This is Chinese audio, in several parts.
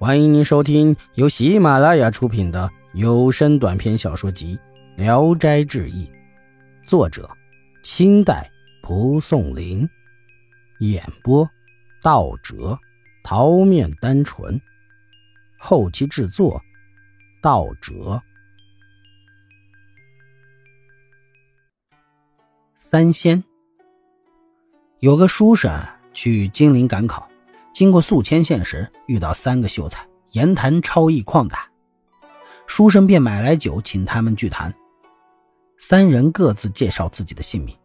欢迎您收听由喜马拉雅出品的有声短篇小说集《聊斋志异》，作者：清代蒲松龄，演播：道哲、桃面单纯，后期制作：道哲。三仙有个书生去金陵赶考。经过宿迁县时，遇到三个秀才，言谈超逸旷达，书生便买来酒请他们聚谈。三人各自介绍自己的姓名，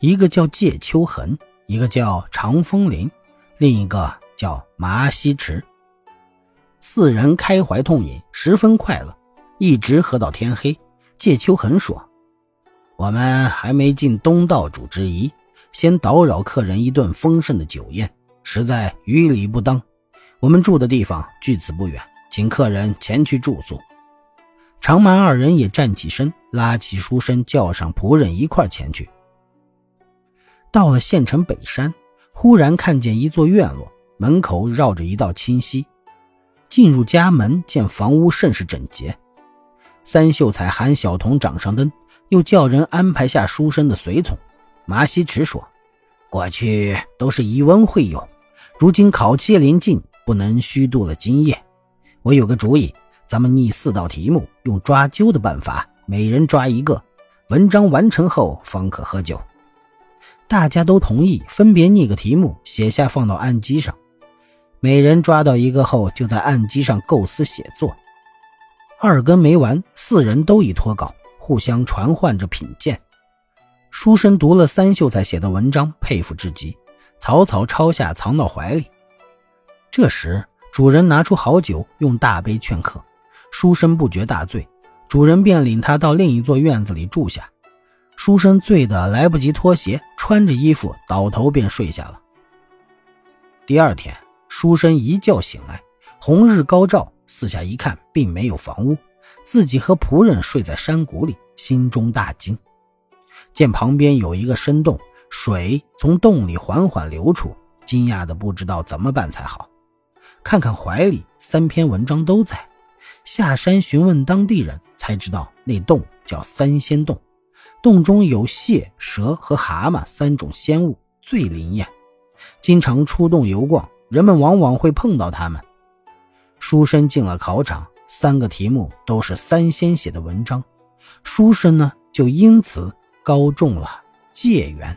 一个叫介秋痕，一个叫长风林，另一个叫麻西池。四人开怀痛饮，十分快乐，一直喝到天黑。介秋痕说：“我们还没尽东道主之谊，先叨扰客人一顿丰盛的酒宴。”实在于理不当，我们住的地方距此不远，请客人前去住宿。长满二人也站起身，拉起书生，叫上仆人一块前去。到了县城北山，忽然看见一座院落，门口绕着一道清溪。进入家门，见房屋甚是整洁。三秀才喊小童掌上灯，又叫人安排下书生的随从。麻西池说：“过去都是以文会友。”如今考期临近，不能虚度了今夜。我有个主意，咱们拟四道题目，用抓阄的办法，每人抓一个。文章完成后方可喝酒。大家都同意，分别拟个题目，写下放到案几上。每人抓到一个后，就在案几上构思写作。二更没完，四人都已脱稿，互相传唤着品鉴。书生读了三秀才写的文章，佩服至极。草草抄下，藏到怀里。这时，主人拿出好酒，用大杯劝客。书生不觉大醉，主人便领他到另一座院子里住下。书生醉得来不及脱鞋，穿着衣服倒头便睡下了。第二天，书生一觉醒来，红日高照，四下一看，并没有房屋，自己和仆人睡在山谷里，心中大惊，见旁边有一个深洞。水从洞里缓缓流出，惊讶的不知道怎么办才好。看看怀里，三篇文章都在。下山询问当地人，才知道那洞叫三仙洞，洞中有蟹、蛇和蛤蟆三种仙物，最灵验。经常出洞游逛，人们往往会碰到他们。书生进了考场，三个题目都是三仙写的文章，书生呢就因此高中了解元。